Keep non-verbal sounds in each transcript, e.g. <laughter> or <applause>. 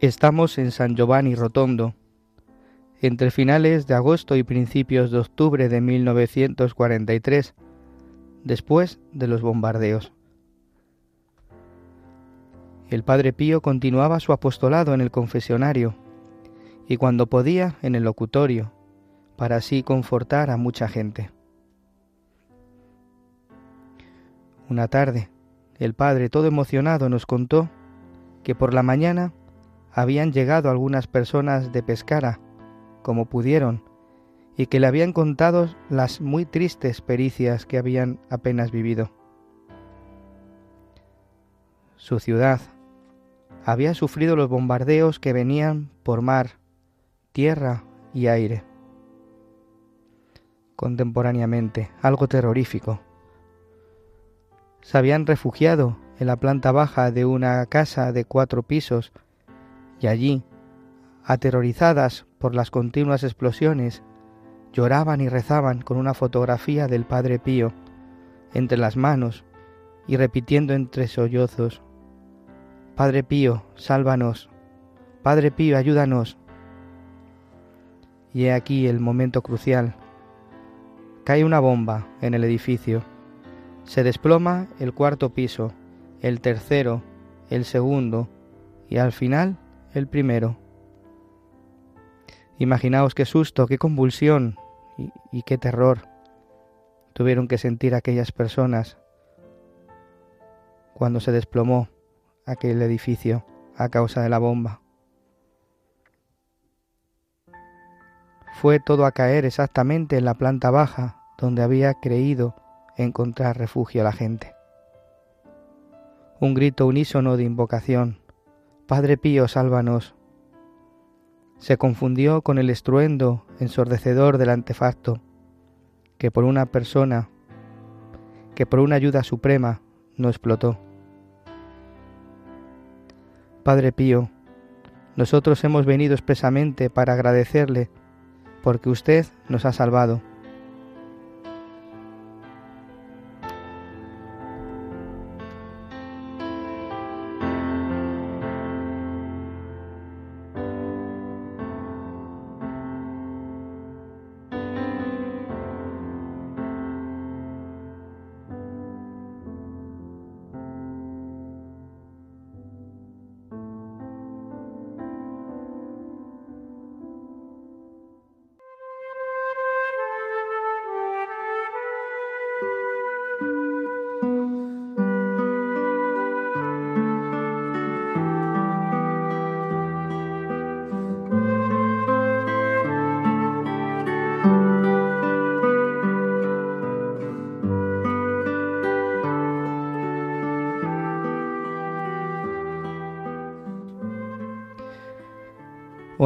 Estamos en San Giovanni Rotondo, entre finales de agosto y principios de octubre de 1943, después de los bombardeos. El Padre Pío continuaba su apostolado en el confesionario y cuando podía en el locutorio, para así confortar a mucha gente. Una tarde, el Padre, todo emocionado, nos contó que por la mañana habían llegado algunas personas de Pescara, como pudieron, y que le habían contado las muy tristes pericias que habían apenas vivido. Su ciudad había sufrido los bombardeos que venían por mar, tierra y aire. Contemporáneamente, algo terrorífico. Se habían refugiado en la planta baja de una casa de cuatro pisos y allí, aterrorizadas por las continuas explosiones, lloraban y rezaban con una fotografía del Padre Pío entre las manos y repitiendo entre sollozos, Padre Pío, sálvanos, Padre Pío, ayúdanos. Y he aquí el momento crucial. Cae una bomba en el edificio. Se desploma el cuarto piso, el tercero, el segundo y al final el primero. Imaginaos qué susto, qué convulsión y, qué terror tuvieron que sentir aquellas personas cuando se desplomó aquel edificio a causa de la bomba. Fue todo a caer exactamente en la planta baja donde había creído encontrar refugio la gente. Un grito unísono de invocación Padre Pío, sálvanos. Se confundió con el estruendo ensordecedor del antefacto, que por una persona, que por una ayuda suprema no explotó. Padre Pío, nosotros hemos venido expresamente para agradecerle porque usted nos ha salvado.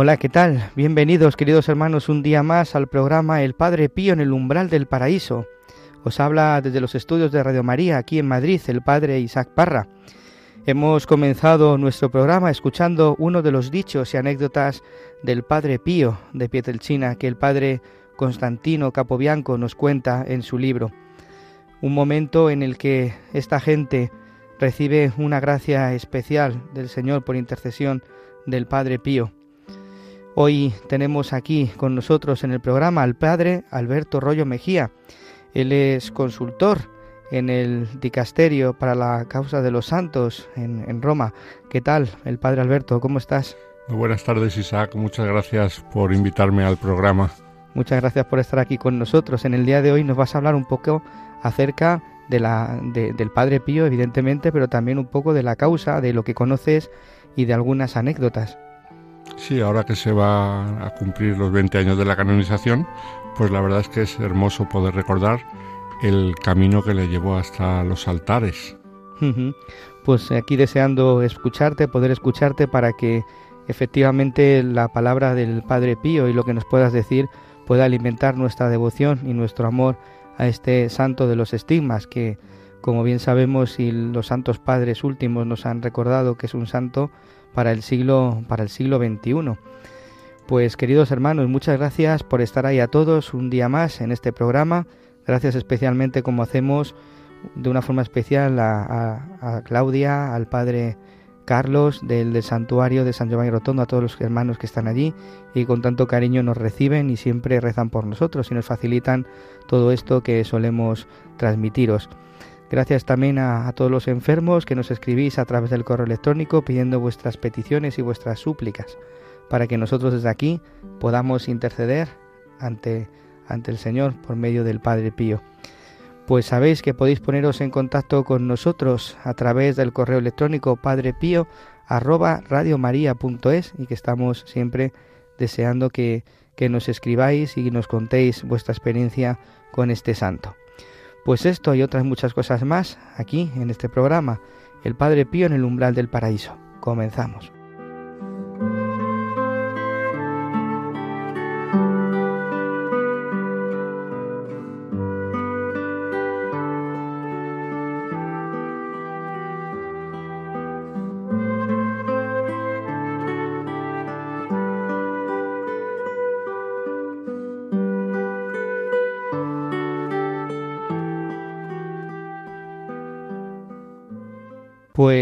Hola, ¿qué tal? Bienvenidos, queridos hermanos, un día más al programa El Padre Pío en el umbral del paraíso. Os habla desde los estudios de Radio María, aquí en Madrid, el Padre Isaac Parra. Hemos comenzado nuestro programa escuchando uno de los dichos y anécdotas del Padre Pío de Pietrelcina que el Padre Constantino Capobianco nos cuenta en su libro. Un momento en el que esta gente recibe una gracia especial del Señor por intercesión del Padre Pío. Hoy tenemos aquí con nosotros en el programa al padre Alberto Rollo Mejía. Él es consultor en el dicasterio para la causa de los santos en, en Roma. ¿Qué tal, el Padre Alberto? ¿Cómo estás? Muy buenas tardes, Isaac. Muchas gracias por invitarme al programa. Muchas gracias por estar aquí con nosotros. En el día de hoy nos vas a hablar un poco acerca de la, del Padre Pío, evidentemente, pero también un poco de la causa, de lo que conoces y de algunas anécdotas. Sí, ahora que se va a cumplir los 20 años de la canonización, pues la verdad es que es hermoso poder recordar el camino que le llevó hasta los altares. Pues aquí deseando escucharte, poder escucharte para que efectivamente la palabra del Padre Pío y lo que nos puedas decir pueda alimentar nuestra devoción y nuestro amor a este santo de los estigmas que como bien sabemos y los santos padres últimos nos han recordado que es un santo para el siglo para el siglo XXI. Pues queridos hermanos, muchas gracias por estar ahí a todos un día más en este programa. Gracias especialmente como hacemos de una forma especial a, a Claudia, al padre Carlos del, santuario de San Giovanni Rotondo, a todos los hermanos que están allí y con tanto cariño nos reciben y siempre rezan por nosotros y nos facilitan todo esto que solemos transmitiros. Gracias también a, todos los enfermos que nos escribís a través del correo electrónico pidiendo vuestras peticiones y vuestras súplicas para que nosotros desde aquí podamos interceder ante, ante el Señor por medio del Padre Pío pues sabéis que podéis poneros en contacto con nosotros a través del correo electrónico padrepío arroba y que estamos siempre deseando que, que nos escribáis y nos contéis vuestra experiencia con este santo. Pues esto y otras muchas cosas más aquí en este programa, El Padre Pío en el umbral del paraíso. Comenzamos.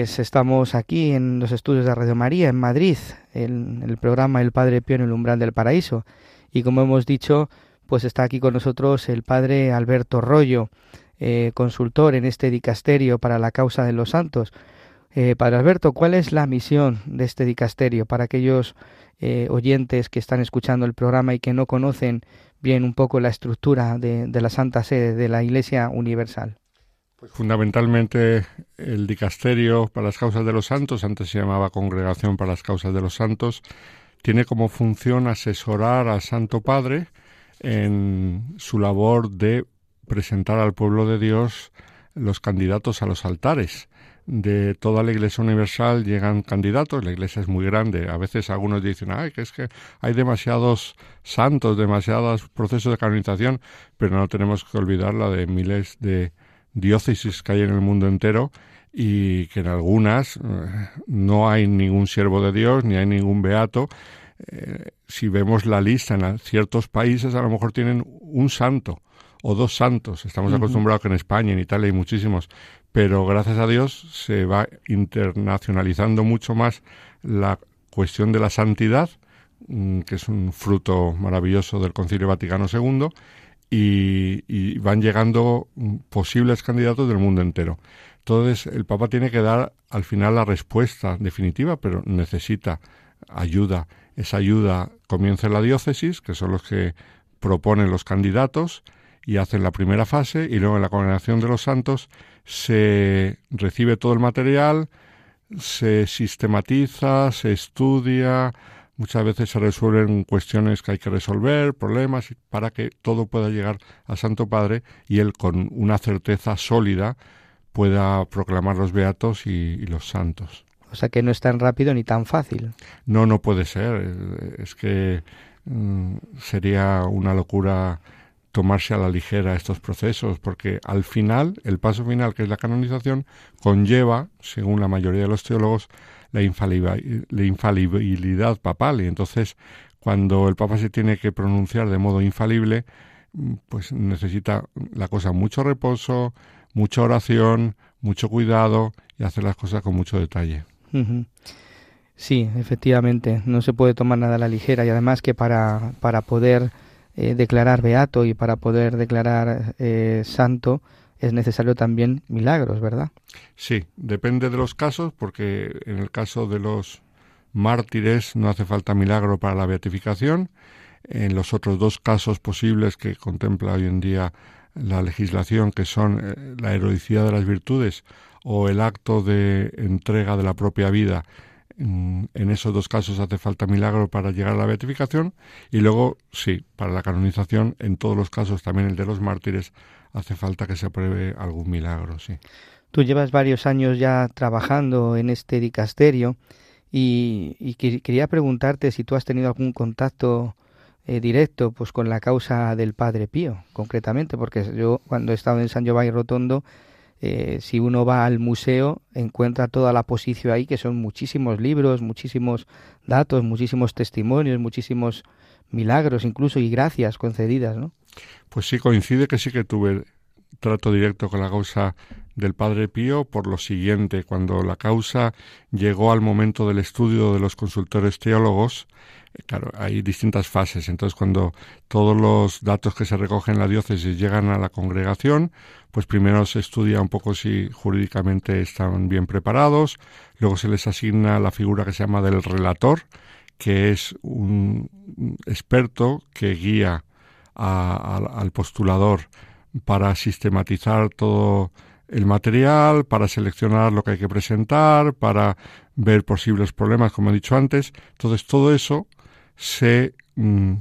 Pues estamos aquí en los estudios de Radio María, en Madrid, en el programa El Padre Pío en el umbral del paraíso. Y como hemos dicho, pues está aquí con nosotros el Padre Alberto Rollo, eh, consultor en este dicasterio para la causa de los santos. Eh, padre Alberto, ¿cuál es la misión de este dicasterio para aquellos eh, oyentes que están escuchando el programa y que no conocen bien un poco la estructura de la Santa Sede de la Iglesia Universal? Pues fundamentalmente el dicasterio para las causas de los santos, antes se llamaba Congregación para las causas de los santos, tiene como función asesorar al Santo Padre en su labor de presentar al pueblo de Dios los candidatos a los altares. De toda la Iglesia Universal llegan candidatos, la Iglesia es muy grande, a veces algunos dicen, ay, que es que hay demasiados santos, demasiados procesos de canonización, pero no tenemos que olvidar la de miles de diócesis que hay en el mundo entero y que en algunas eh, no hay ningún siervo de Dios ni hay ningún beato. Eh, si vemos la lista en ciertos países, a lo mejor tienen un santo o dos santos. Estamos acostumbrados que en España, en Italia hay muchísimos, pero gracias a Dios se va internacionalizando mucho más la cuestión de la santidad, mm, que es un fruto maravilloso del Concilio Vaticano II, y, van llegando posibles candidatos del mundo entero. Entonces, el Papa tiene que dar al final la respuesta definitiva, pero necesita ayuda. Esa ayuda comienza en la diócesis, que son los que proponen los candidatos y hacen la primera fase, y luego en la congregación de los santos se recibe todo el material, se sistematiza, se estudia, Muchas veces se resuelven cuestiones que hay que resolver, problemas, para que todo pueda llegar al Santo Padre y él con una certeza sólida pueda proclamar los beatos y, los santos. O sea que no es tan rápido ni tan fácil. No, no puede ser. Es que mm, sería una locura tomarse a la ligera estos procesos, porque al final, el paso final, que es la canonización, conlleva, según la mayoría de los teólogos, la, infalibilidad papal. Y entonces cuando el Papa se tiene que pronunciar de modo infalible, pues necesita la cosa mucho reposo, mucha oración, mucho cuidado y hacer las cosas con mucho detalle. Sí, efectivamente, no se puede tomar nada a la ligera. Y además que para, para poder eh, declarar beato y para poder declarar eh, santo es necesario también milagros, ¿verdad? Sí, depende de los casos, porque en el caso de los mártires no hace falta milagro para la beatificación. En los otros dos casos posibles que contempla hoy en día la legislación, que son eh, la heroicidad de las virtudes o el acto de entrega de la propia vida, en esos dos casos hace falta milagro para llegar a la beatificación y luego, sí, para la canonización, en todos los casos, también el de los mártires, hace falta que se apruebe algún milagro, sí. Tú llevas varios años ya trabajando en este dicasterio y, quería preguntarte si tú has tenido algún contacto eh, directo pues con la causa del Padre Pío, concretamente, porque yo cuando he estado en San Giovanni Rotondo, eh, si uno va al museo, encuentra toda la posición ahí, que son muchísimos libros, muchísimos datos, muchísimos testimonios, muchísimos milagros incluso y gracias concedidas, ¿no? Pues sí, coincide que sí que tuve trato directo con la causa del Padre Pío por lo siguiente, cuando la causa llegó al momento del estudio de los consultores teólogos, claro, hay distintas fases. Entonces, cuando todos los datos que se recogen en la diócesis llegan a la congregación, pues primero se estudia un poco si jurídicamente están bien preparados, luego se les asigna la figura que se llama del relator, que es un experto que guía al postulador para sistematizar todo el material, para seleccionar lo que hay que presentar, para ver posibles problemas, como he dicho antes. Entonces, todo eso se mm,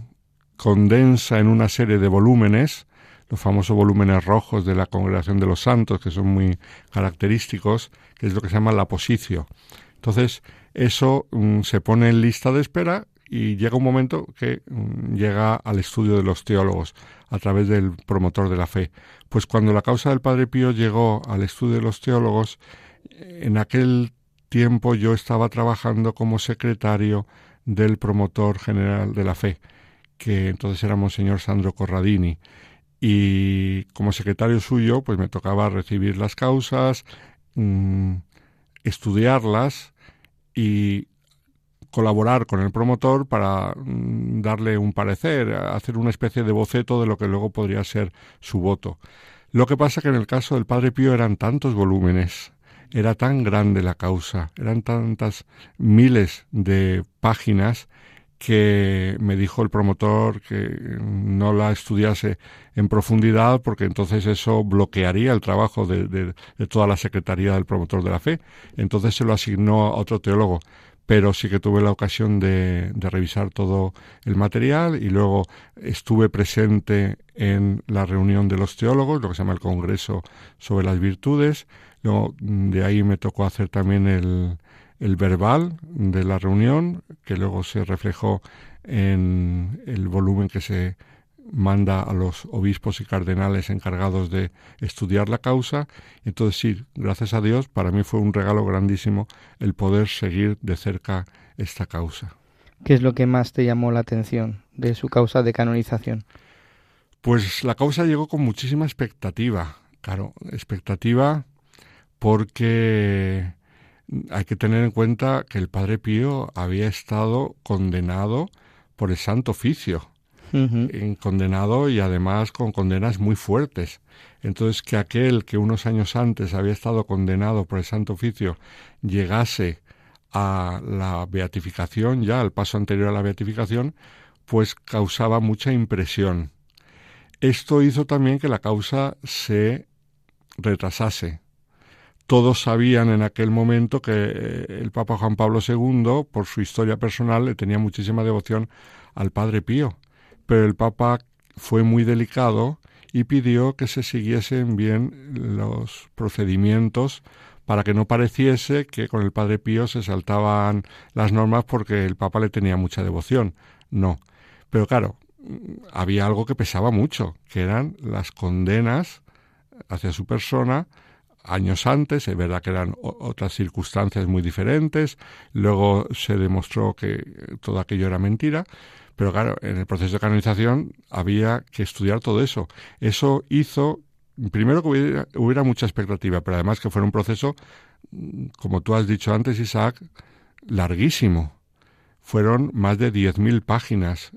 condensa en una serie de volúmenes, los famosos volúmenes rojos de la Congregación de los Santos, que son muy característicos, que es lo que se llama la posición. Entonces, eso mm, se pone en lista de espera y llega un momento que mm, llega al estudio de los teólogos a través del promotor de la fe. Pues cuando la causa del Padre Pío llegó al estudio de los teólogos, en aquel tiempo yo estaba trabajando como secretario del promotor general de la fe, que entonces era Monseñor Sandro Corradini. Y como secretario suyo, pues me tocaba recibir las causas, mm, estudiarlas y colaborar con el promotor para mm, darle un parecer, hacer una especie de boceto de lo que luego podría ser su voto. Lo que pasa que en el caso del Padre Pío eran tantos volúmenes, era tan grande la causa, eran tantas miles de páginas que me dijo el promotor que no la estudiase en profundidad porque entonces eso bloquearía el trabajo de, de, toda la Secretaría del Promotor de la Fe. Entonces se lo asignó a otro teólogo pero sí que tuve la ocasión de, revisar todo el material y luego estuve presente en la reunión de los teólogos, lo que se llama el Congreso sobre las Virtudes. Luego, de ahí me tocó hacer también el, el verbal de la reunión, que luego se reflejó en el volumen que se manda a los obispos y cardenales encargados de estudiar la causa. Entonces sí, gracias a Dios, para mí fue un regalo grandísimo el poder seguir de cerca esta causa. ¿Qué es lo que más te llamó la atención de su causa de canonización? Pues la causa llegó con muchísima expectativa, claro, expectativa porque hay que tener en cuenta que el Padre Pío había estado condenado por el Santo Oficio condenado y además con condenas muy fuertes. Entonces, que aquel que unos años antes había estado condenado por el Santo Oficio llegase a la beatificación, ya al paso anterior a la beatificación, pues causaba mucha impresión. Esto hizo también que la causa se retrasase. Todos sabían en aquel momento que eh, el Papa Juan Pablo II, por su historia personal, le tenía muchísima devoción al Padre Pío pero el Papa fue muy delicado y pidió que se siguiesen bien los procedimientos para que no pareciese que con el Padre Pío se saltaban las normas porque el Papa le tenía mucha devoción. No. Pero claro, había algo que pesaba mucho, que eran las condenas hacia su persona años antes, es verdad que eran otras circunstancias muy diferentes, luego se demostró que todo aquello era mentira, pero claro, en el proceso de canonización había que estudiar todo eso. Eso hizo, primero que hubiera, mucha expectativa, pero además que fuera un proceso, como tú has dicho antes, Isaac, larguísimo. Fueron más de 10.000 páginas.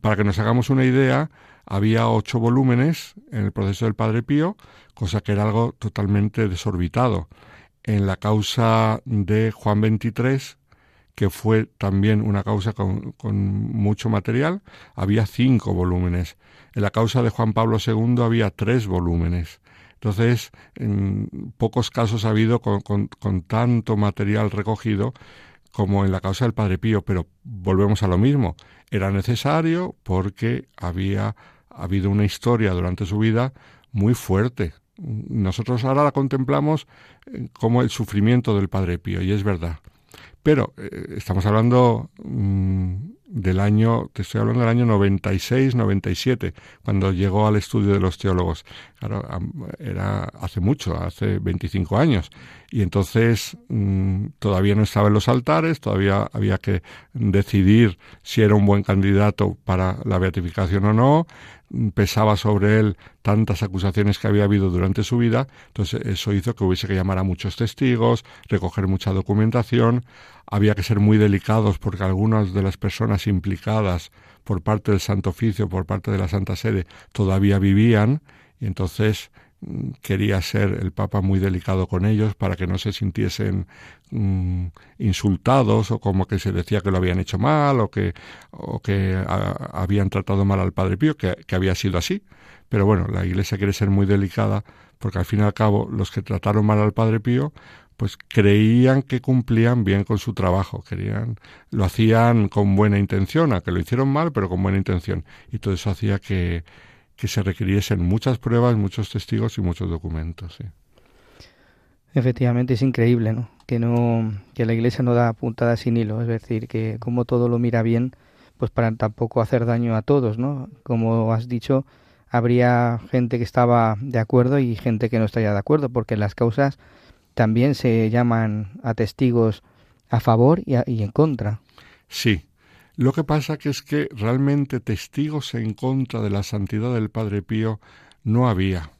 Para que nos hagamos una idea, había ocho volúmenes en el proceso del Padre Pío, cosa que era algo totalmente desorbitado. En la causa de Juan XXIII, que fue también una causa con, mucho material, había cinco volúmenes. En la causa de Juan Pablo II había tres volúmenes. Entonces, en pocos casos ha habido con, tanto material recogido como en la causa del Padre Pío, pero volvemos a lo mismo. Era necesario porque había habido una historia durante su vida muy fuerte. Nosotros ahora la contemplamos eh, como el sufrimiento del Padre Pío, y es verdad. Pero eh, estamos hablando mm, del año, te estoy hablando del año 96, 97, cuando llegó al estudio de los teólogos. Claro, era hace mucho, hace 25 años. Y entonces mm, todavía no estaba en los altares, todavía había que decidir si era un buen candidato para la beatificación o no. Pesaba sobre él tantas acusaciones que había habido durante su vida. Entonces eso hizo que hubiese que llamar a muchos testigos, recoger mucha documentación había que ser muy delicados porque algunas de las personas implicadas por parte del Santo Oficio, por parte de la Santa Sede, todavía vivían y entonces quería ser el Papa muy delicado con ellos para que no se sintiesen mm, insultados o como que se decía que lo habían hecho mal o que, o que habían tratado mal al Padre Pío, que, que había sido así. Pero bueno, la Iglesia quiere ser muy delicada porque al fin y al cabo los que trataron mal al Padre Pío pues creían que cumplían bien con su trabajo, querían, lo hacían con buena intención, a que lo hicieron mal, pero con buena intención. Y todo eso hacía que, que se requiriesen muchas pruebas, muchos testigos y muchos documentos. Efectivamente es increíble, ¿no? Que no, que la Iglesia no da puntada sin hilo, es decir, que como todo lo mira bien, pues para tampoco hacer daño a todos, ¿no? Como has dicho, habría gente que estaba de acuerdo y gente que no estaría de acuerdo, porque las causas también se llaman a testigos a favor y, en contra. Sí. Lo que pasa que es que realmente testigos en contra de la santidad del Padre Pío no había.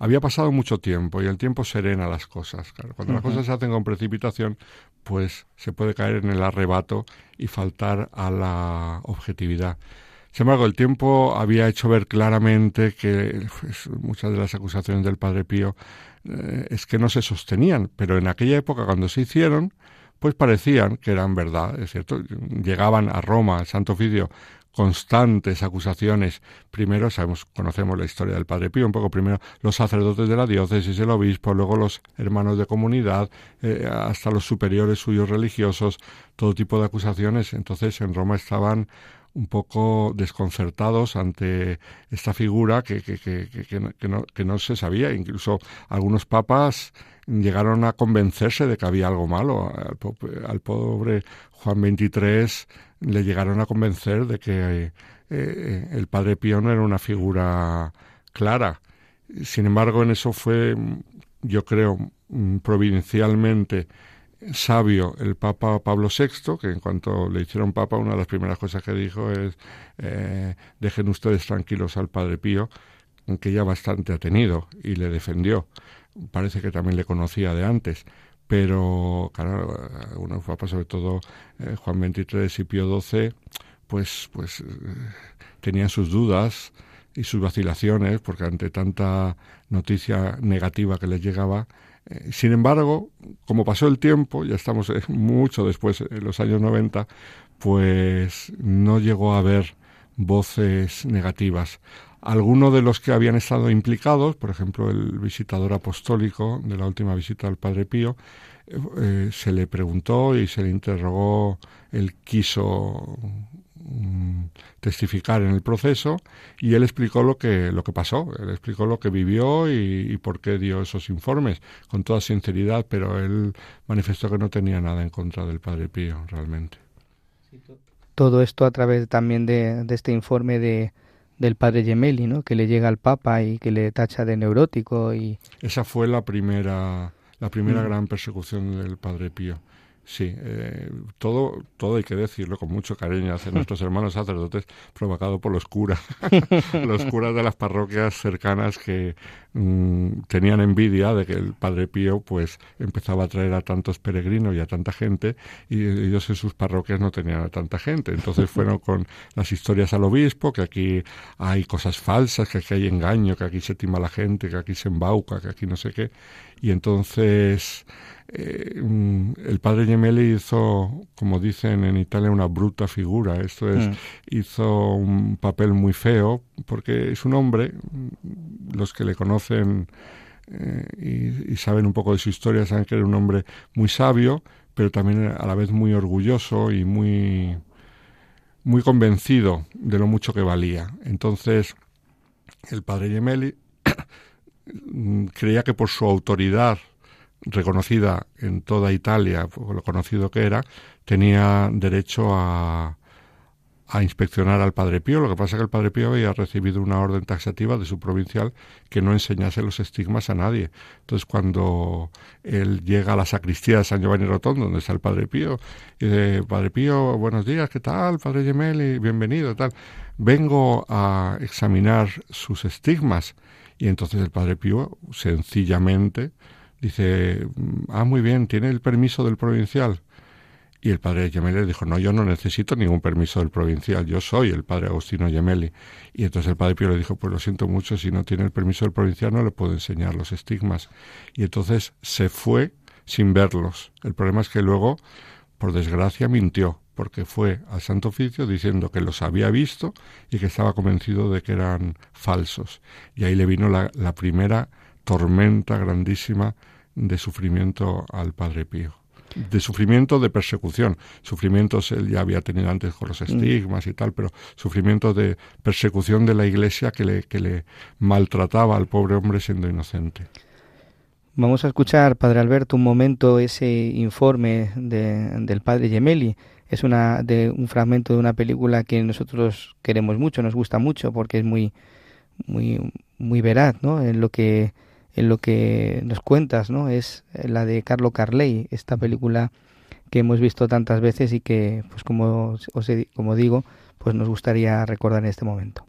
Había pasado mucho tiempo y el tiempo serena las cosas. cuando las cosas se hacen con precipitación, pues se puede caer en el arrebato y faltar a la objetividad. Sin embargo, el tiempo había hecho ver claramente que pues, muchas de las acusaciones del Padre Pío eh, es que no se sostenían, pero en aquella época cuando se hicieron, pues parecían que eran verdad, es cierto. Llegaban a Roma, al Santo Oficio, constantes acusaciones. Primero, sabemos, conocemos la historia del Padre Pío, un poco primero los sacerdotes de la diócesis, el obispo, luego los hermanos de comunidad, eh, hasta los superiores suyos religiosos, todo tipo de acusaciones. Entonces, en Roma estaban un poco desconcertados ante esta figura que, que, que, que, no, que no se sabía. Incluso algunos papas llegaron a convencerse de que había algo malo. Al, pobre Juan XXIII le llegaron a convencer de que eh, el padre Pío no era una figura clara. Sin embargo, en eso fue, yo creo, providencialmente sabio el Papa Pablo VI, que en cuanto le hicieron Papa, una de las primeras cosas que dijo es eh, dejen ustedes tranquilos al Padre Pío, que ya bastante ha tenido, y le defendió. Parece que también le conocía de antes, pero claro, algunos papas, sobre todo eh, Juan XXIII y Pío XII, pues, pues eh, tenían sus dudas y sus vacilaciones, porque ante tanta noticia negativa que les llegaba, eh, sin embargo, como pasó el tiempo, ya estamos <laughs> mucho después, en los años 90, pues no llegó a haber voces negativas. Algunos de los que habían estado implicados, por ejemplo, el visitador apostólico de la última visita al Padre Pío, eh, se le preguntó y se le interrogó, él quiso Mm, testificar en el proceso y él explicó lo que lo que pasó, él explicó lo que vivió y, por qué dio esos informes con toda sinceridad, pero él manifestó que no tenía nada en contra del Padre Pío realmente. Todo esto a través también de, este informe de, del padre Gemelli, ¿no? que le llega al Papa y que le tacha de neurótico y esa fue la primera la primera mm. gran persecución del padre Pío Sí, eh, todo, todo hay que decirlo con mucho cariño hacia nuestros hermanos sacerdotes, provocado por los curas, <laughs> los curas de las parroquias cercanas que mm, tenían envidia de que el Padre Pío pues empezaba a traer a tantos peregrinos y a tanta gente y ellos en sus parroquias no tenían a tanta gente. Entonces fueron <laughs> con las historias al obispo, que aquí hay cosas falsas, que aquí hay engaño, que aquí se tima la gente, que aquí se embauca, que aquí no sé qué. Y entonces eh, mm, el padre Gemelli hizo, como dicen en Italia, una bruta figura. Esto es, mm. hizo un papel muy feo, porque es un hombre, mm, los que le conocen eh, y, saben un poco de su historia, saben que era un hombre muy sabio, pero también a la vez muy orgulloso y muy, muy convencido de lo mucho que valía. Entonces, el padre Gemelli <coughs> creía que por su autoridad reconocida en toda Italia, por lo conocido que era, tenía derecho a, inspeccionar al Padre Pío. Lo que pasa es que el Padre Pío había recibido una orden taxativa de su provincial que no enseñase los estigmas a nadie. Entonces, cuando él llega a la sacristía de San Giovanni Rotondo, donde está el Padre Pío, y dice, Padre Pío, buenos días, ¿qué tal? Padre Gemelli, bienvenido, tal. Vengo a examinar sus estigmas. Y entonces el Padre Pío, sencillamente, dice, ah, muy bien, ¿tiene el permiso del provincial? Y el padre Gemelli dijo, no, yo no necesito ningún permiso del provincial, yo soy el padre Agustino Gemelli. Y entonces el padre Pío le dijo, pues lo siento mucho, si no tiene el permiso del provincial no le puedo enseñar los estigmas. Y entonces se fue sin verlos. El problema es que luego, por desgracia, mintió, porque fue al Santo Oficio diciendo que los había visto y que estaba convencido de que eran falsos. Y ahí le vino la, la primera tormenta grandísima de sufrimiento al Padre Pío. De sufrimiento de persecución. Sufrimientos él ya había tenido antes con los mm. estigmas y tal, pero sufrimiento de persecución de la Iglesia que le, que le maltrataba al pobre hombre siendo inocente. Vamos a escuchar, Padre Alberto, un momento ese informe del Padre Gemelli. Es una, de, un fragmento de una película que nosotros queremos mucho, nos gusta mucho, porque es muy, muy, muy veraz ¿no? en lo que en lo que nos cuentas, ¿no? Es la de Carlo Carley, esta película que hemos visto tantas veces y que, pues como, os como digo, pues nos gustaría recordar en este momento.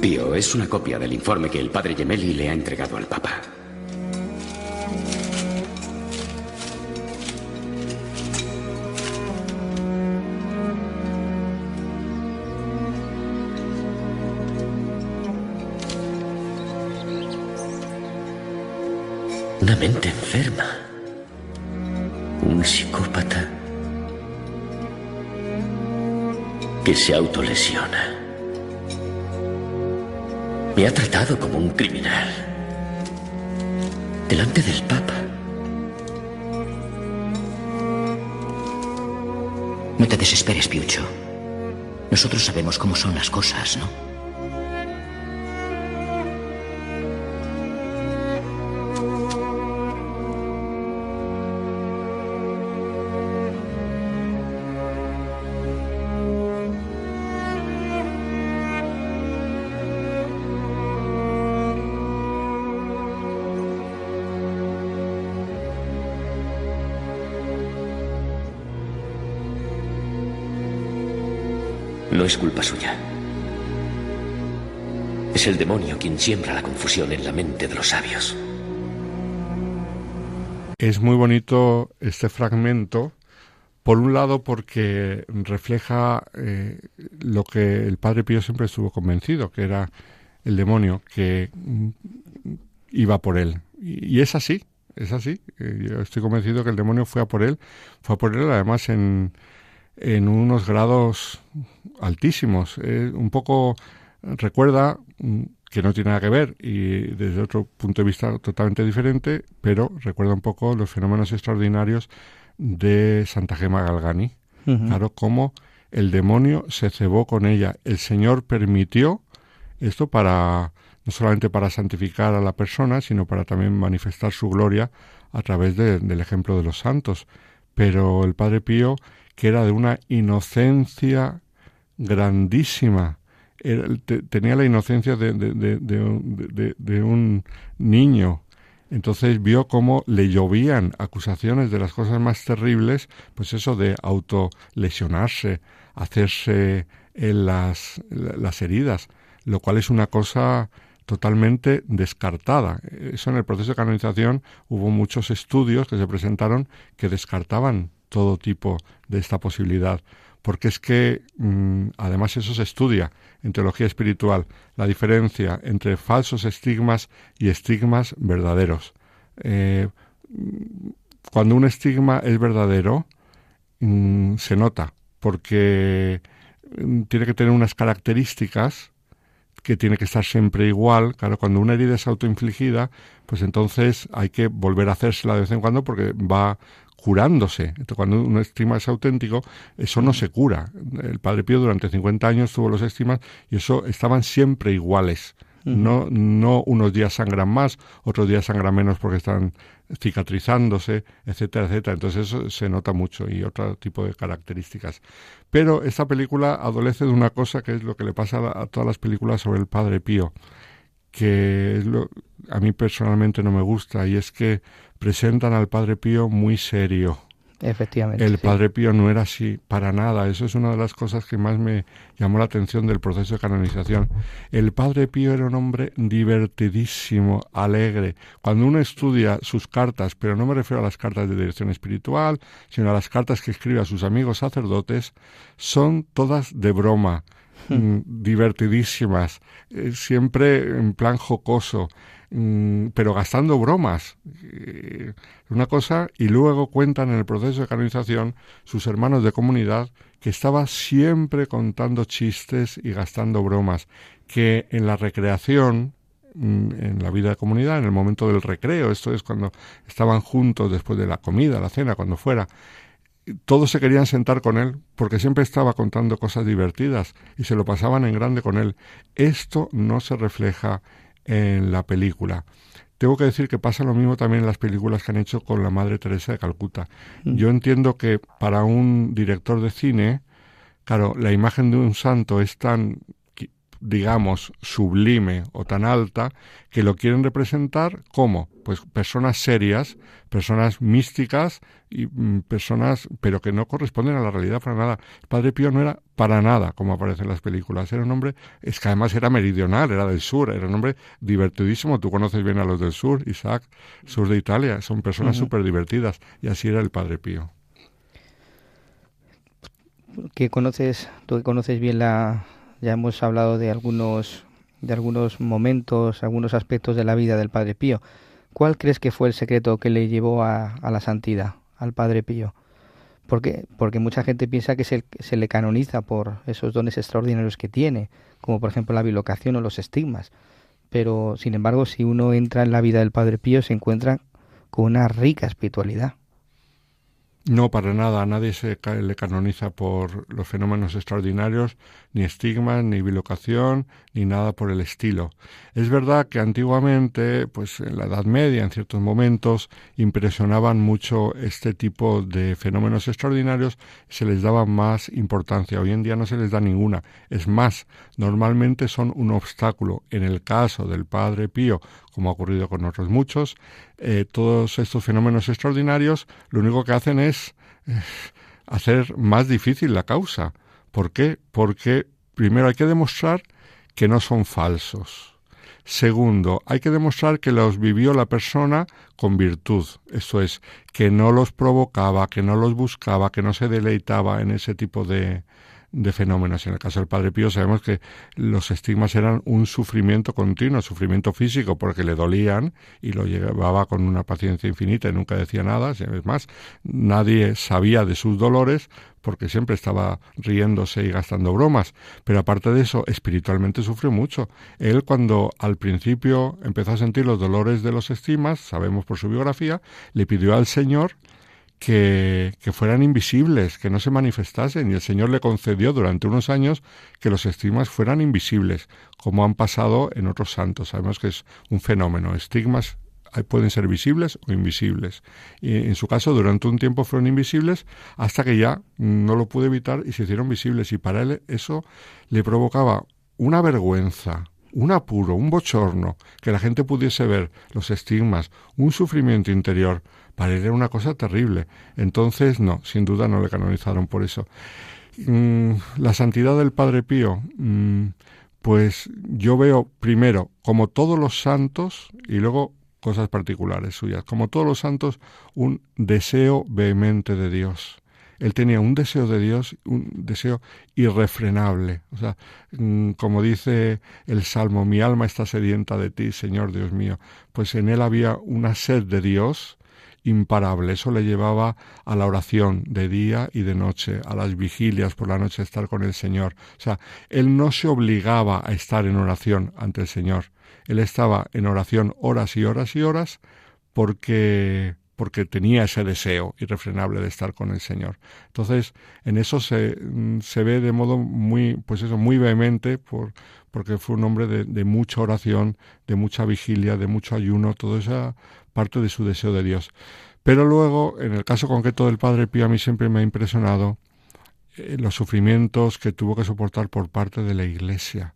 Pío es una copia del informe que el padre Gemelli le ha entregado al Papa. Una mente enferma. Un psicópata que se autolesiona. Me ha tratado como un criminal. Delante del Papa. No te desesperes, Piucho. Nosotros sabemos cómo son las cosas, ¿no? Es culpa suya. Es el demonio quien siembra la confusión en la mente de los sabios. Es muy bonito este fragmento, por un lado porque refleja eh, lo que el Padre Pío siempre estuvo convencido, que era el demonio que mm, iba por él. Y, es así, es así. Eh, yo estoy convencido que el demonio fue a por él, fue a por él además en, en unos grados altísimos. un poco recuerda mm, que no tiene nada que ver y desde otro punto de vista totalmente diferente, pero recuerda un poco los fenómenos extraordinarios de Santa Gema Galgani. Claro, cómo el demonio se cebó con ella. El Señor permitió esto para no solamente para santificar a la persona, sino para también manifestar su gloria a través del ejemplo de los santos. Pero el Padre Pío que era de una inocencia grandísima. tenía la inocencia de, de, un niño. Entonces vio cómo le llovían acusaciones de las cosas más terribles, pues eso de autolesionarse, hacerse las, las heridas, lo cual es una cosa totalmente descartada. Eso en el proceso de canonización hubo muchos estudios que se presentaron que descartaban todo tipo de esta posibilidad, porque es que mm, además eso se estudia en teología espiritual, la diferencia entre falsos estigmas y estigmas verdaderos. Eh, cuando un estigma es verdadero, mm, se nota, porque mm, tiene que tener unas características que tiene que estar siempre igual. Claro, cuando una herida es autoinfligida, pues entonces hay que volver a hacérsela de vez en cuando porque va curándose. Entonces, cuando un estigma es auténtico, eso no se cura. El Padre Pío durante 50 años tuvo los estigmas y eso estaban siempre iguales. No, no unos días sangran más, otros días sangran menos porque están cicatrizándose, etcétera, etcétera. Entonces eso se nota mucho y otro tipo de características. Pero esta película adolece de una cosa que es lo que le pasa a, todas las películas sobre el Padre Pío, que es lo, a mí personalmente no me gusta y es que presentan al Padre Pío muy serio Efectivamente. El Padre Pío no era así para nada. Eso es una de las cosas que más me llamó la atención del proceso de canonización. El Padre Pío era un hombre divertidísimo, alegre. Cuando uno estudia sus cartas, pero no me refiero a las cartas de dirección espiritual, sino a las cartas que escribe a sus amigos sacerdotes, son todas de broma. Mm, divertidísimas, eh, siempre en plan jocoso. Mm, pero gastando bromas. Eh, una cosa, y luego cuentan en el proceso de canonización sus hermanos de comunidad que estaba siempre contando chistes y gastando bromas, que en la recreación, mm, en la vida de comunidad, en el momento del recreo, esto es cuando estaban juntos después de la comida, la cena, cuando fuera, todos se querían sentar con él porque siempre estaba contando cosas divertidas y se lo pasaban en grande con él. Esto no se refleja en la película. Tengo que decir que pasa lo mismo también en las películas que han hecho con la Madre Teresa de Calcuta. Mm. Yo entiendo que para un director de cine, claro, la imagen de un santo es tan digamos, sublime o tan alta que lo quieren representar como pues personas serias, personas místicas y mm, personas pero que no corresponden a la realidad para nada. El Padre Pío no era para nada como aparece en las películas, era un hombre, es que además era meridional, era del sur, era un hombre divertidísimo, tú conoces bien a los del sur, Isaac, sur de Italia, son personas súper divertidas y así era el Padre Pío. Que conoces, tú que conoces bien la, ya hemos hablado de algunos, de algunos momentos, algunos aspectos de la vida del Padre Pío. ¿Cuál crees que fue el secreto que le llevó a, la santidad, al Padre Pío? Porque, porque mucha gente piensa que se, se, le canoniza por esos dones extraordinarios que tiene, como por ejemplo la bilocación o los estigmas. Pero, sin embargo, si uno entra en la vida del Padre Pío, se encuentra con una rica espiritualidad. No, para nada. Nadie se le canoniza por los fenómenos extraordinarios, ni estigmas, ni bilocación, ni nada por el estilo. Es verdad que antiguamente, pues en la Edad Media, en ciertos momentos, impresionaban mucho este tipo de fenómenos extraordinarios, se les daba más importancia. Hoy en día no se les da ninguna. Es más, normalmente son un obstáculo. En el caso del Padre Pío, como ha ocurrido con otros muchos, eh, todos estos fenómenos extraordinarios lo único que hacen es eh, hacer más difícil la causa. ¿Por qué? Porque primero hay que demostrar que no son falsos. Segundo, hay que demostrar que los vivió la persona con virtud, esto es, que no los provocaba, que no los buscaba, que no se deleitaba en ese tipo de, de fenómenos. En el caso del Padre Pío sabemos que los estigmas eran un sufrimiento continuo, sufrimiento físico porque le dolían y lo llevaba con una paciencia infinita y nunca decía nada. Es más, nadie sabía de sus dolores porque siempre estaba riéndose y gastando bromas. Pero aparte de eso, espiritualmente sufrió mucho. Él cuando al principio empezó a sentir los dolores de los estigmas, sabemos por su biografía, le pidió al Señor que, fueran invisibles, que no se manifestasen, y el Señor le concedió durante unos años que los estigmas fueran invisibles, como han pasado en otros santos. Sabemos que es un fenómeno. Estigmas pueden ser visibles o invisibles. Y en su caso, durante un tiempo fueron invisibles hasta que ya no lo pudo evitar y se hicieron visibles. Y para él eso le provocaba una vergüenza, un apuro, un bochorno, que la gente pudiese ver los estigmas, un sufrimiento interior, para una cosa terrible. Entonces, no, sin duda no le canonizaron por eso. Mm, la santidad del Padre Pío, mm, pues yo veo primero, como todos los santos, y luego cosas particulares suyas, como todos los santos, un deseo vehemente de Dios. Él tenía un deseo de Dios, un deseo irrefrenable. O sea, mm, como dice el Salmo, mi alma está sedienta de ti, Señor Dios mío. Pues en él había una sed de Dios imparable. Eso le llevaba a la oración de día y de noche, a las vigilias por la noche, estar con el Señor. O sea, él no se obligaba a estar en oración ante el Señor. Él estaba en oración horas y horas y horas porque porque tenía ese deseo irrefrenable de estar con el Señor. Entonces, en eso se, mm, se ve de modo muy, pues eso, muy vehemente, por, porque fue un hombre de, de, mucha oración, de mucha vigilia, de mucho ayuno, toda esa parte de su deseo de Dios. Pero luego, en el caso concreto del Padre Pío, a mí siempre me ha impresionado eh, los sufrimientos que tuvo que soportar por parte de la Iglesia.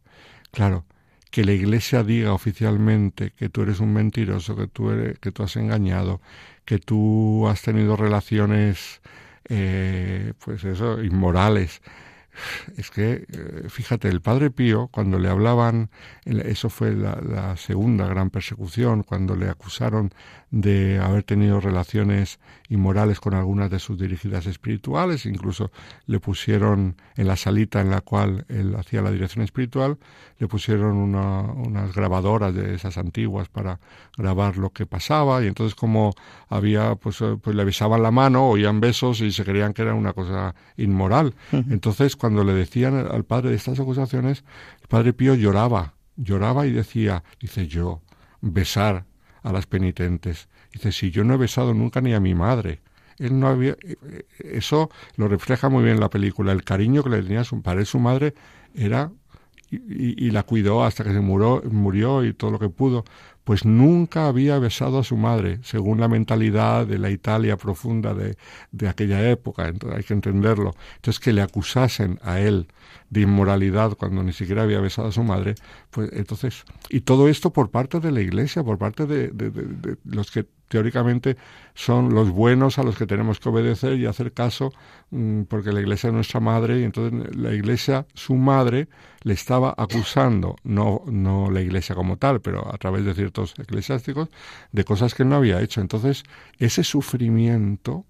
Claro, que la Iglesia diga oficialmente que tú eres un mentiroso, que tú, eres, que tú has engañado, que tú has tenido relaciones, eh, pues eso, inmorales, es que, eh, fíjate, el padre Pío, cuando le hablaban, eso fue la, segunda gran persecución, cuando le acusaron de haber tenido relaciones inmorales con algunas de sus dirigidas espirituales, incluso le pusieron en la salita en la cual él hacía la dirección espiritual, le pusieron unas grabadoras de esas antiguas para grabar lo que pasaba, y entonces como había, pues, eh, pues le besaban la mano, oían besos y se creían que era una cosa inmoral. Entonces, cuando le decían al padre de estas acusaciones, el padre Pío lloraba, lloraba y decía, dice yo, besar a las penitentes. Dice, si yo no he besado nunca ni a mi madre. Él no había, eso lo refleja muy bien la película, el cariño que le tenía a su padre, su madre era y, la cuidó hasta que se murió, murió y todo lo que pudo, pues nunca había besado a su madre, según la mentalidad de la Italia profunda de, de aquella época, hay que entenderlo. Entonces que le acusasen a él de inmoralidad cuando ni siquiera había besado a su madre, pues entonces, y todo esto por parte de la Iglesia, por parte de los que teóricamente son los buenos a los que tenemos que obedecer y hacer caso, mm, porque la iglesia es nuestra madre y entonces la iglesia, su madre, le estaba acusando, no, no la iglesia como tal, pero a través de ciertos eclesiásticos, de cosas que no había hecho. Entonces, ese sufrimiento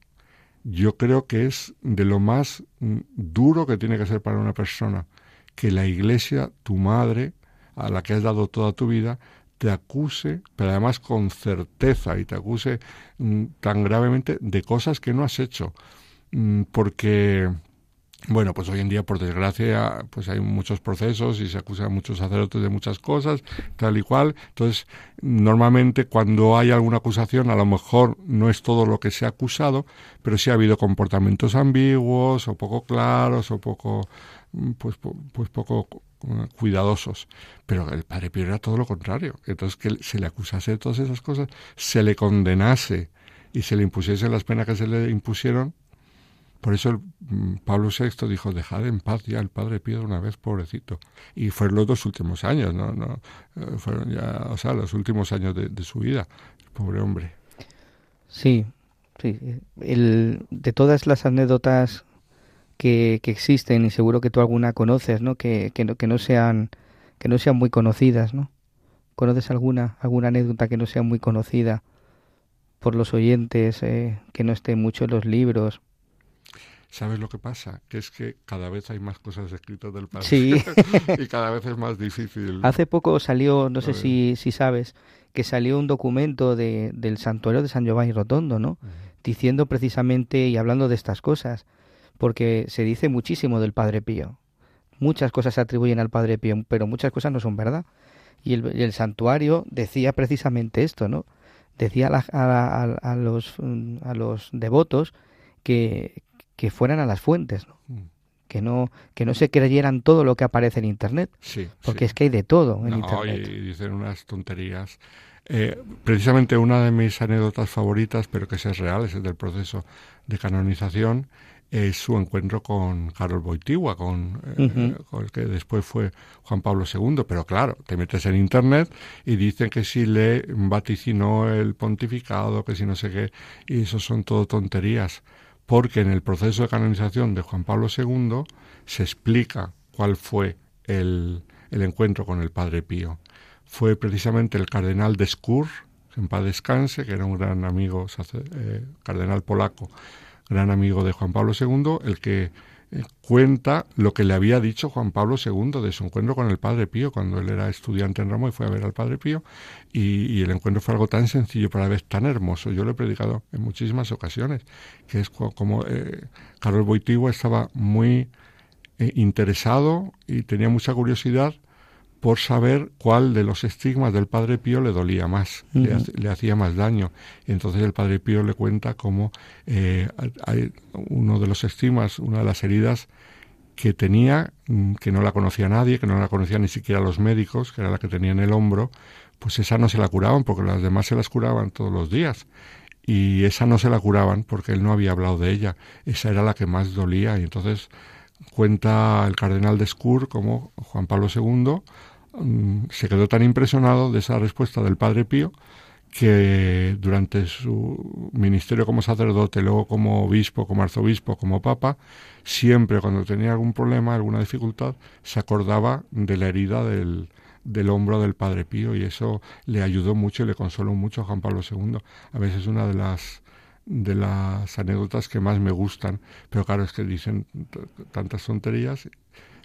yo creo que es de lo más mm, duro que tiene que ser para una persona, que la iglesia, tu madre, a la que has dado toda tu vida, te acuse, pero además con certeza, y te acuse mm, tan gravemente de cosas que no has hecho. Mm, porque, bueno, pues hoy en día, por desgracia, pues hay muchos procesos y se acusa a muchos sacerdotes de muchas cosas, tal y cual. Entonces, normalmente cuando hay alguna acusación, a lo mejor no es todo lo que se ha acusado, pero sí ha habido comportamientos ambiguos o poco claros o poco, pues, pues poco cuidadosos. Pero el padre Pío era todo lo contrario. Entonces, que se le acusase de todas esas cosas, se le condenase y se le impusiese las penas que se le impusieron. Por eso el, mm, Pablo VI dijo, dejad en paz ya al padre Pío una vez, pobrecito. Y fueron los dos últimos años, ¿no? no eh, fueron ya, o sea, los últimos años de, de su vida. El pobre hombre. Sí, sí. El, de todas las anécdotas que, que, existen y seguro que tú alguna conoces, ¿no? Que, que, no, que no sean que no sean muy conocidas, ¿no? ¿Conoces alguna alguna anécdota que no sea muy conocida por los oyentes, eh, que no esté mucho en los libros? ¿Sabes lo que pasa? Que es que cada vez hay más cosas escritas del padre. Sí. <laughs> y cada vez es más difícil. Hace poco salió, no sé si, si sabes, que salió un documento de, del santuario de San Giovanni Rotondo, ¿no? Uh -huh. Diciendo precisamente y hablando de estas cosas porque se dice muchísimo del Padre Pío. Muchas cosas se atribuyen al Padre Pío, pero muchas cosas no son verdad. Y el, el santuario decía precisamente esto, ¿no? Decía a, la, a, a, los, a los devotos que, que fueran a las fuentes, ¿no? Mm. Que no, que no se creyeran todo lo que aparece en Internet. Sí, porque sí. es que hay de todo en no, Internet. Y dicen unas tonterías. Eh, precisamente una de mis anécdotas favoritas, pero que es real, es el del proceso de canonización, es su encuentro con Carol Boitigua, con, eh, con, el que después fue Juan Pablo II. Pero claro, te metes en Internet y dicen que si le vaticinó el pontificado, que si no sé qué, y eso son todo tonterías. Porque en el proceso de canonización de Juan Pablo II se explica cuál fue el, encuentro con el Padre Pío. Fue precisamente el cardenal de Skur, en paz descanse, que era un gran amigo, eh, cardenal polaco, gran amigo de Juan Pablo II, el que cuenta lo que le había dicho Juan Pablo II de su encuentro con el Padre Pío cuando él era estudiante en Roma y fue a ver al Padre Pío y, el encuentro fue algo tan sencillo pero a la vez tan hermoso. Yo lo he predicado en muchísimas ocasiones, que es como eh, Carlos Boitigua estaba muy eh, interesado y tenía mucha curiosidad por saber cuál de los estigmas del Padre Pío le dolía más, le, hacía más daño. Y entonces el Padre Pío le cuenta cómo eh, hay uno de los estigmas, una de las heridas que tenía, mm, que no la conocía nadie, que no la conocía ni siquiera los médicos, que era la que tenía en el hombro, pues esa no se la curaban porque las demás se las curaban todos los días. Y esa no se la curaban porque él no había hablado de ella. Esa era la que más dolía. Y entonces cuenta el cardenal de Skur como Juan Pablo II Mm, se quedó tan impresionado de esa respuesta del Padre Pío que durante su ministerio como sacerdote, luego como obispo, como arzobispo, como papa, siempre cuando tenía algún problema, alguna dificultad, se acordaba de la herida del, del hombro del Padre Pío y eso le ayudó mucho y le consoló mucho a Juan Pablo II. A veces es una de las de las anécdotas que más me gustan, pero claro, es que dicen tantas tonterías.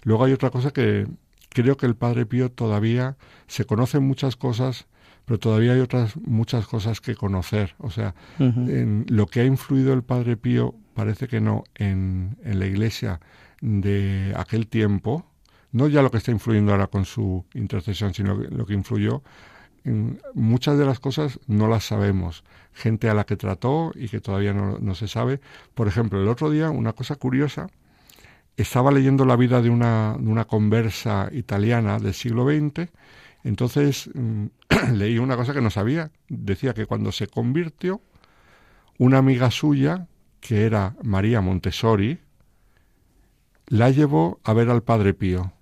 Luego hay otra cosa que, creo que el Padre Pío todavía se conocen muchas cosas, pero todavía hay otras muchas cosas que conocer. O sea, en lo que ha influido el Padre Pío parece que no en, en la Iglesia de aquel tiempo, no ya lo que está influyendo ahora con su intercesión, sino lo que influyó. En muchas de las cosas no las sabemos. Gente a la que trató y que todavía no, no se sabe. Por ejemplo, el otro día, una cosa curiosa, estaba leyendo la vida de una, de una conversa italiana del siglo XX, entonces mm, <clears throat> leí una cosa que no sabía. Decía que cuando se convirtió, una amiga suya, que era María Montessori, la llevó a ver al Padre Pío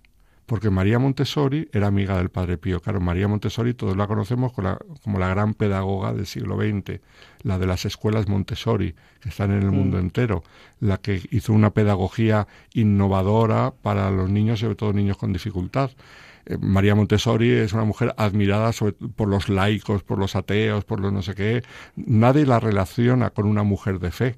porque María Montessori era amiga del Padre Pío. Claro, María Montessori todos la conocemos como la, como la gran pedagoga del siglo XX, la de las escuelas Montessori, que están en el mundo mm. entero, la que hizo una pedagogía innovadora para los niños, sobre todo niños con dificultad. Eh, María Montessori es una mujer admirada por los laicos, por los ateos, por los no sé qué. Nadie la relaciona con una mujer de fe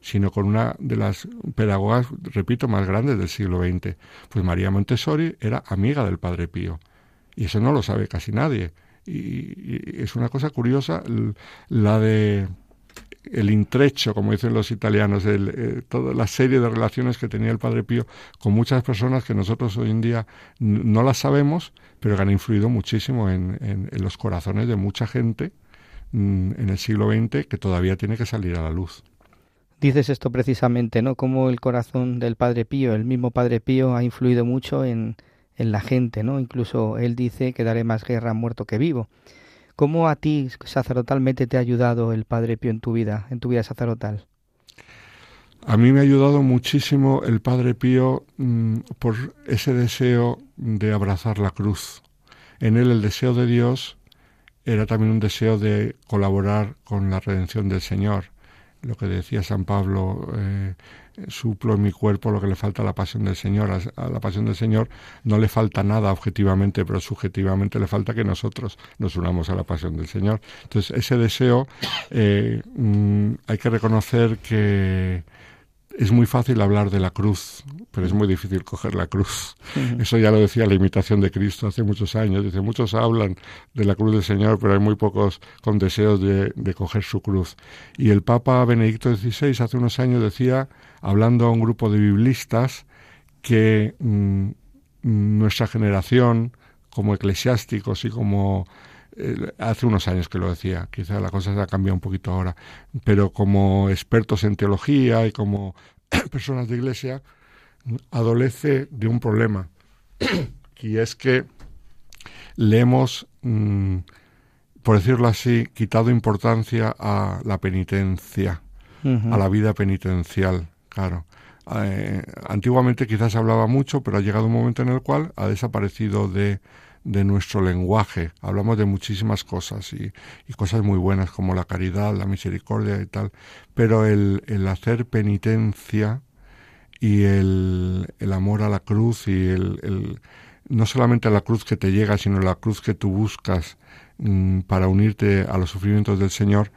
sino con una de las pedagogas, repito, más grandes del siglo XX. Pues María Montessori era amiga del Padre Pío, y eso no lo sabe casi nadie. Y, es una cosa curiosa la de el intrecho, como dicen los italianos, eh, toda la serie de relaciones que tenía el Padre Pío con muchas personas que nosotros hoy en día no las sabemos, pero que han influido muchísimo en los corazones de mucha gente mm, en el siglo XX que todavía tiene que salir a la luz dices esto precisamente, ¿no? Como el corazón del Padre Pío, el mismo Padre Pío ha influido mucho en, en la gente, ¿no? Incluso él dice que daré más guerra muerto que vivo. ¿Cómo a ti sacerdotalmente te ha ayudado el Padre Pío en tu vida, en tu vida sacerdotal? A mí me ha ayudado muchísimo el Padre Pío mm, por ese deseo de abrazar la cruz. En él el deseo de Dios era también un deseo de colaborar con la redención del Señor lo que decía San Pablo, eh, suplo en mi cuerpo lo que le falta a la pasión del Señor. A, la pasión del Señor no le falta nada objetivamente, pero subjetivamente le falta que nosotros nos unamos a la pasión del Señor. Entonces, ese deseo eh, mm, hay que reconocer que es muy fácil hablar de la cruz, pero es muy difícil coger la cruz. Eso ya lo decía la imitación de Cristo hace muchos años. Dice, muchos hablan de la cruz del Señor, pero hay muy pocos con deseos de, coger su cruz. Y el Papa Benedicto XVI hace unos años decía, hablando a un grupo de biblistas, que mm, nuestra generación, como eclesiásticos y como eh, hace unos años que lo decía, quizá la cosa se ha cambiado un poquito ahora, pero como expertos en teología y como <clears throat> personas de iglesia, adolece de un problema, <clears throat> y es que le hemos, mm, por decirlo así, quitado importancia a la penitencia, a la vida penitencial. claro. Eh, antiguamente quizás hablaba mucho, pero ha llegado un momento en el cual ha desaparecido de, de nuestro lenguaje. Hablamos de muchísimas cosas y, y, cosas muy buenas como la caridad, la misericordia y tal, pero el, hacer penitencia y el, el, amor a la cruz y el, no solamente a la cruz que te llega, sino la cruz que tú buscas mm, para unirte a los sufrimientos del Señor,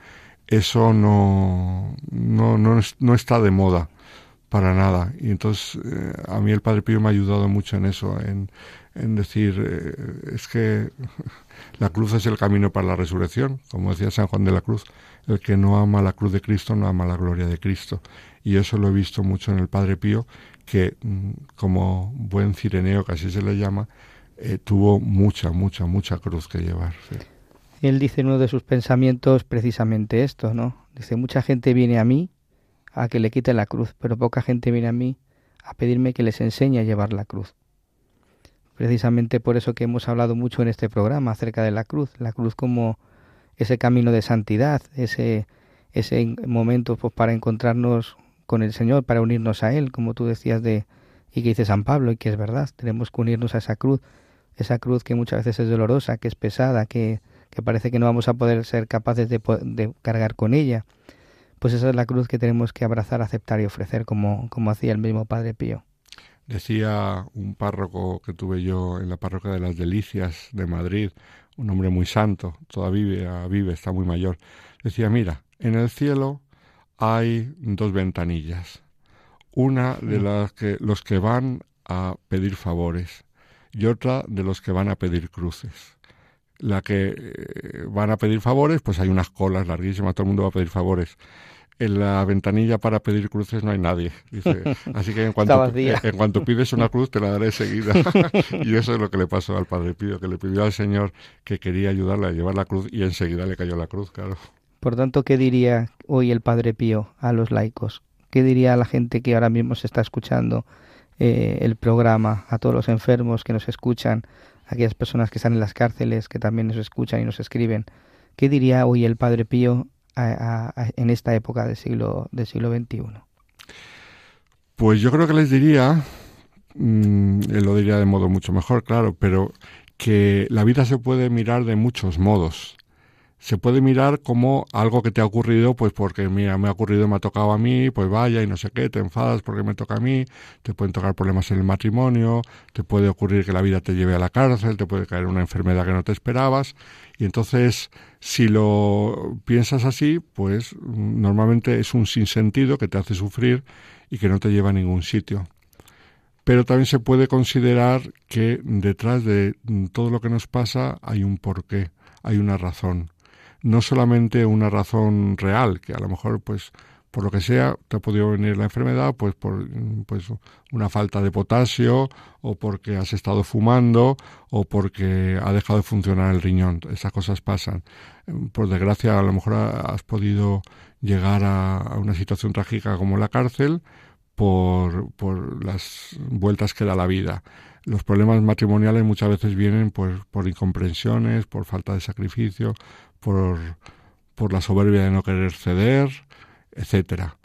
eso no, no, no, no está de moda para nada. Y entonces eh, a mí el Padre Pío me ha ayudado mucho en eso, en, en decir, eh, es que la cruz es el camino para la resurrección, como decía San Juan de la Cruz, el que no ama la cruz de Cristo no ama la gloria de Cristo. Y eso lo he visto mucho en el Padre Pío, que mm, como buen cireneo, que así se le llama, eh, tuvo mucha, mucha, mucha cruz que llevar. Él dice en uno de sus pensamientos precisamente esto, ¿no? Dice, mucha gente viene a mí a que le quite la cruz, pero poca gente viene a mí a pedirme que les enseñe a llevar la cruz. Precisamente por eso que hemos hablado mucho en este programa acerca de la cruz, la cruz como ese camino de santidad, ese, ese momento pues, para encontrarnos con el Señor, para unirnos a Él, como tú decías de y que dice San Pablo y que es verdad, tenemos que unirnos a esa cruz, esa cruz que muchas veces es dolorosa, que es pesada, que, que parece que no vamos a poder ser capaces de, de cargar con ella pues esa es la cruz que tenemos que abrazar, aceptar y ofrecer como, como hacía el mismo Padre Pío. Decía un párroco que tuve yo en la parroquia de las Delicias de Madrid, un hombre muy santo, todavía vive, está muy mayor. Decía, mira, en el cielo hay dos ventanillas. Una de las que los que van a pedir favores y otra de los que van a pedir cruces. La que eh, van a pedir favores, pues hay unas colas larguísimas, todo el mundo va a pedir favores en la ventanilla para pedir cruces no hay nadie. Dice. <laughs> Así que en cuanto, en cuanto pides una cruz te la daré enseguida. <laughs> y eso es lo que le pasó al Padre Pío, que le pidió al Señor que quería ayudarle a llevar la cruz y enseguida le cayó la cruz, claro. Por tanto, ¿qué diría hoy el Padre Pío a los laicos? ¿Qué diría a la gente que ahora mismo se está escuchando eh, el programa, a todos los enfermos que nos escuchan, a aquellas personas que están en las cárceles, que también nos escuchan y nos escriben? ¿Qué diría hoy el Padre Pío en esta época del siglo, del siglo XXI? Pues yo creo que les diría, mmm, él lo diría de modo mucho mejor, claro, pero que la vida se puede mirar de muchos modos se puede mirar como algo que te ha ocurrido, pues porque mira, me ha ocurrido, me ha tocado a mí, pues vaya y no sé qué, te enfadas porque me toca a mí, te pueden tocar problemas en el matrimonio, te puede ocurrir que la vida te lleve a la cárcel, te puede caer una enfermedad que no te esperabas, y entonces si lo piensas así, pues normalmente es un sinsentido que te hace sufrir y que no te lleva a ningún sitio. Pero también se puede considerar que detrás de todo lo que nos pasa hay un porqué, hay una razón no solamente una razón real, que a lo mejor pues por lo que sea te ha podido venir la enfermedad, pues por pues una falta de potasio o porque has estado fumando o porque ha dejado de funcionar el riñón. Esas cosas pasan. Por desgracia, a lo mejor has podido llegar a, a una situación trágica como la cárcel por, por las vueltas que da la vida. Los problemas matrimoniales muchas veces vienen pues, por incomprensiones, por falta de sacrificio, por, por la soberbia de no querer ceder, etcétera.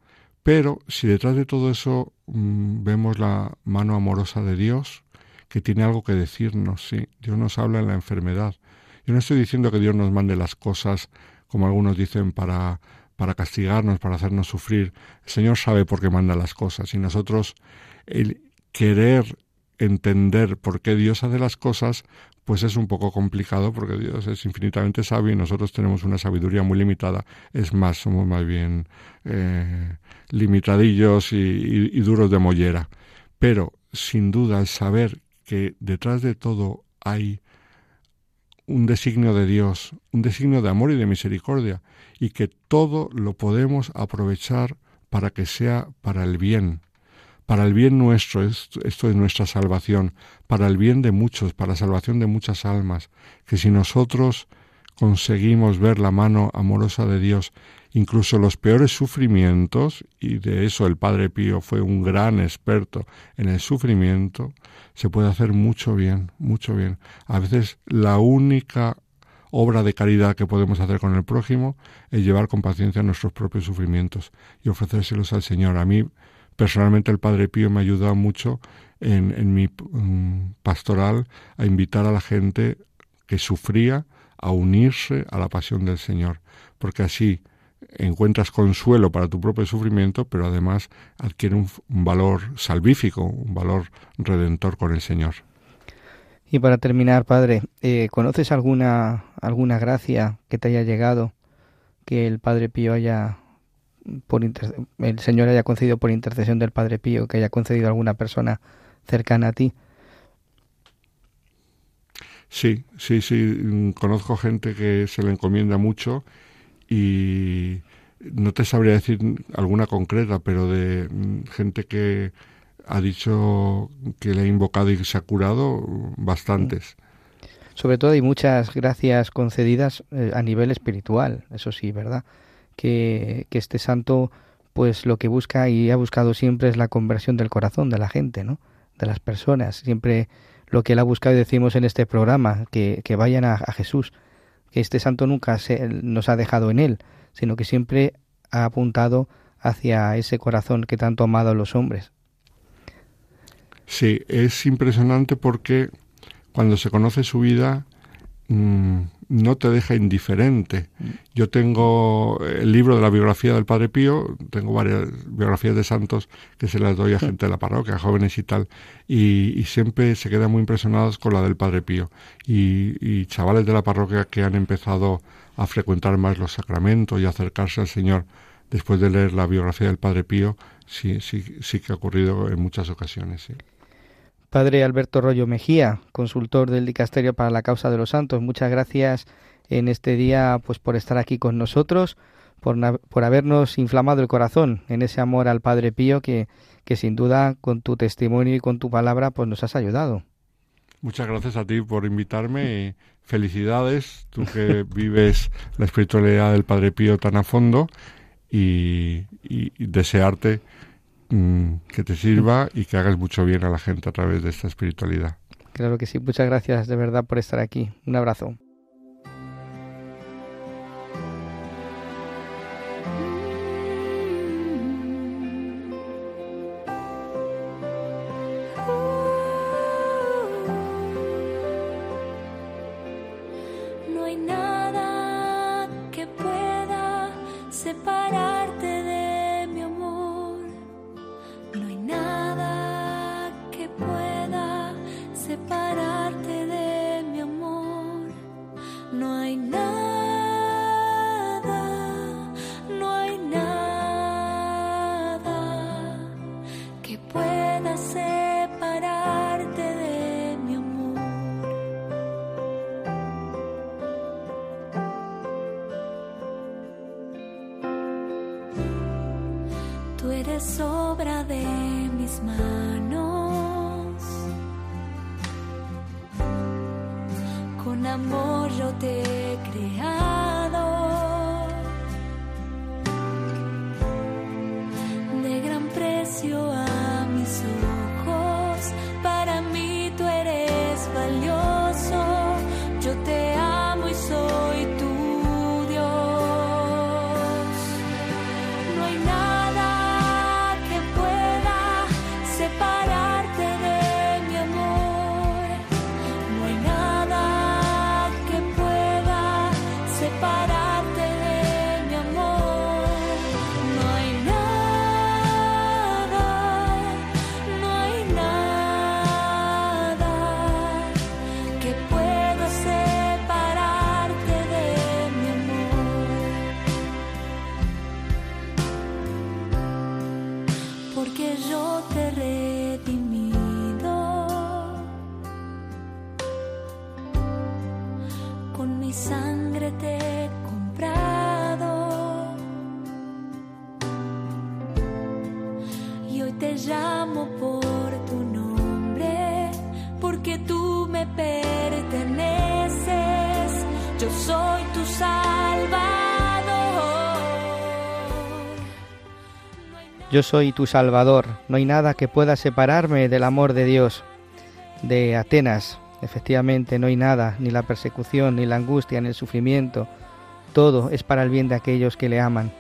Pero si detrás de todo eso mmm, vemos la mano amorosa de Dios, que tiene algo que decirnos, sí, Dios nos habla en la enfermedad. Yo no estoy diciendo que Dios nos mande las cosas, como algunos dicen, para, para castigarnos, para hacernos sufrir. El Señor sabe por qué manda las cosas y nosotros el querer entender por qué Dios hace las cosas, pues es un poco complicado porque Dios es infinitamente sabio y nosotros tenemos una sabiduría muy limitada. Es más, somos más bien eh, limitadillos y, y, duros de mollera. Pero, sin duda, el saber que detrás de todo hay un designio de Dios, un designio de amor y de misericordia, y que todo lo podemos aprovechar para que sea para el bien, para el bien nuestro, esto, es nuestra salvación, para el bien de muchos, para la salvación de muchas almas, que si nosotros conseguimos ver la mano amorosa de Dios, incluso los peores sufrimientos, y de eso el Padre Pío fue un gran experto en el sufrimiento, se puede hacer mucho bien, mucho bien. A veces la única obra de caridad que podemos hacer con el prójimo es llevar con paciencia nuestros propios sufrimientos y ofrecérselos al Señor. A mí personalmente el Padre Pío me ha ayudado mucho en, mi mm, pastoral a invitar a la gente que sufría a unirse a la pasión del Señor, porque así encuentras consuelo para tu propio sufrimiento, pero además adquiere un, valor salvífico, un valor redentor con el Señor. Y para terminar, Padre, eh, ¿conoces alguna, alguna gracia que te haya llegado, que el Padre Pío haya, por el Señor haya concedido por intercesión del Padre Pío, que haya concedido a alguna persona cercana a ti? Sí, sí, sí, conozco gente que se le encomienda mucho y no te sabría decir alguna concreta, pero de mm, gente que ha dicho que le ha invocado y se ha curado, bastantes. Sobre todo hay muchas gracias concedidas eh, a nivel espiritual, eso sí, ¿verdad? Que, que este santo pues lo que busca y ha buscado siempre es la conversión del corazón de la gente, ¿no? De las personas. Siempre lo que él ha buscado y decimos en este programa, que, que vayan a, Jesús, que este santo nunca se, nos ha dejado en él, sino que siempre ha apuntado hacia ese corazón que tanto ha amado a los hombres. Sí, es impresionante porque cuando se conoce su vida mm, no te deja indiferente. Yo tengo el libro de la biografía del Padre Pío, tengo varias biografías de santos que se las doy a gente de la parroquia, jóvenes y tal, y, siempre se quedan muy impresionados con la del Padre Pío. Y, chavales de la parroquia que han empezado a frecuentar más los sacramentos y acercarse al Señor después de leer la biografía del Padre Pío, sí, sí, sí que ha ocurrido en muchas ocasiones. Padre Alberto Rollo Mejía, consultor del Dicasterio para la Causa de los Santos, muchas gracias en este día pues por estar aquí con nosotros, por, por habernos inflamado el corazón en ese amor al Padre Pío que, que sin duda con tu testimonio y con tu palabra pues nos has ayudado. Muchas gracias a ti por invitarme felicidades, tú que <laughs> vives la espiritualidad del Padre Pío tan a fondo y desearte Mm, que te sirva y que hagas mucho bien a la gente a través de esta espiritualidad. Claro que sí, muchas gracias de verdad por estar aquí. Un abrazo. Yo soy tu Salvador, no hay nada que pueda separarme del amor de Dios. De Atenas, efectivamente, no hay nada, ni la persecución, ni la angustia, ni el sufrimiento. Todo es para el bien de aquellos que le aman.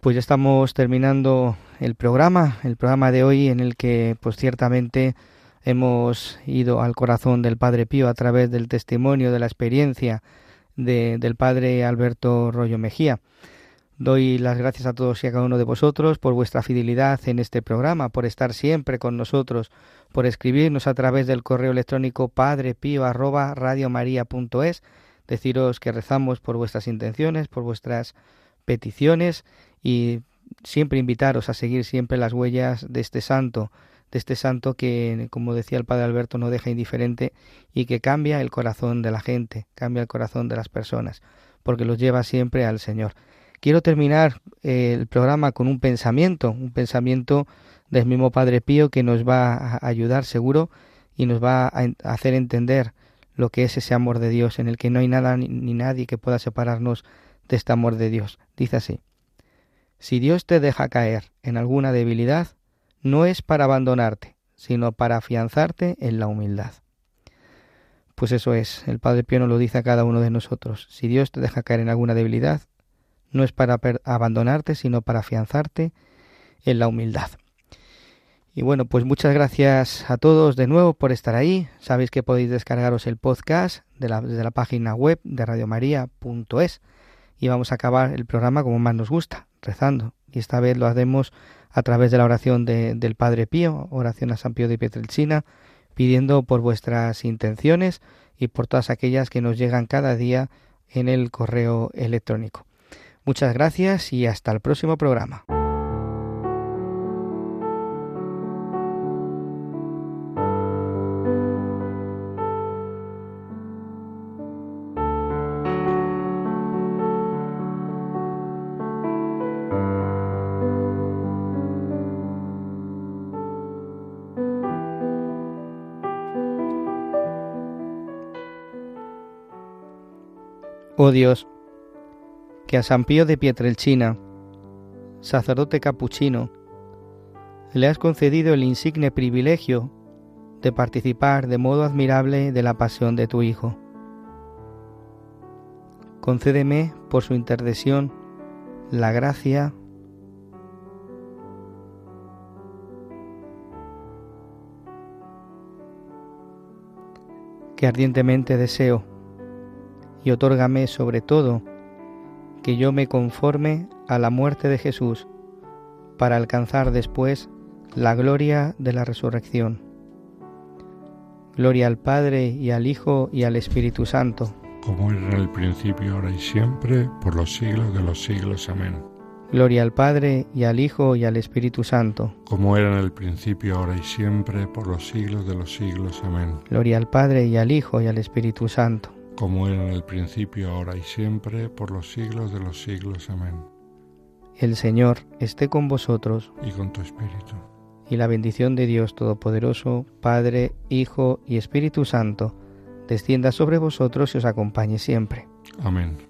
Pues ya estamos terminando el programa, el programa de hoy en el que pues ciertamente hemos ido al corazón del Padre Pío a través del testimonio, de la experiencia de, del Padre Alberto Rollo Mejía. Doy las gracias a todos y a cada uno de vosotros por vuestra fidelidad en este programa, por estar siempre con nosotros, por escribirnos a través del correo electrónico padrepío@radiomaria.es, deciros que rezamos por vuestras intenciones, por vuestras peticiones y siempre invitaros a seguir siempre las huellas de este santo, de este santo que, como decía el padre Alberto, no deja indiferente y que cambia el corazón de la gente, cambia el corazón de las personas, porque los lleva siempre al Señor. Quiero terminar eh, el programa con un pensamiento, un pensamiento del mismo Padre Pío que nos va a ayudar seguro y nos va a hacer entender lo que es ese amor de Dios en el que no hay nada ni nadie que pueda separarnos de este amor de Dios. Dice así, si Dios te deja caer en alguna debilidad, no es para abandonarte, sino para afianzarte en la humildad. Pues eso es, el Padre Pío nos lo dice a cada uno de nosotros. Si Dios te deja caer en alguna debilidad, no es para abandonarte, sino para afianzarte en la humildad. Y bueno, pues muchas gracias a todos de nuevo por estar ahí. Sabéis que podéis descargaros el podcast de desde la página web de radiomaria.es y vamos a acabar el programa como más nos gusta, rezando. Y esta vez lo hacemos a través de la oración del Padre Pío, oración a San Pío de Pietrelcina, pidiendo por vuestras intenciones y por todas aquellas que nos llegan cada día en el correo electrónico. Muchas gracias y hasta el próximo programa. Oh Dios, que a San Pío de Pietrelcina, sacerdote capuchino, le has concedido el insigne privilegio de participar de modo admirable de la pasión de tu Hijo. Concédeme, por su intercesión, la gracia que ardientemente deseo y otórgame sobre todo que yo me conforme a la muerte de Jesús para alcanzar después la gloria de la resurrección. Gloria al Padre y al Hijo y al Espíritu Santo. Como era en el principio, ahora y siempre, por los siglos de los siglos. Amén. Gloria al Padre y al Hijo y al Espíritu Santo. Como era en el principio, ahora y siempre, por los siglos de los siglos. Amén. Gloria al Padre y al Hijo y al Espíritu Santo como era en el principio, ahora y siempre, por los siglos de los siglos. Amén. El Señor esté con vosotros. Y con tu espíritu. Y la bendición de Dios Todopoderoso, Padre, Hijo y Espíritu Santo, descienda sobre vosotros y os acompañe siempre. Amén.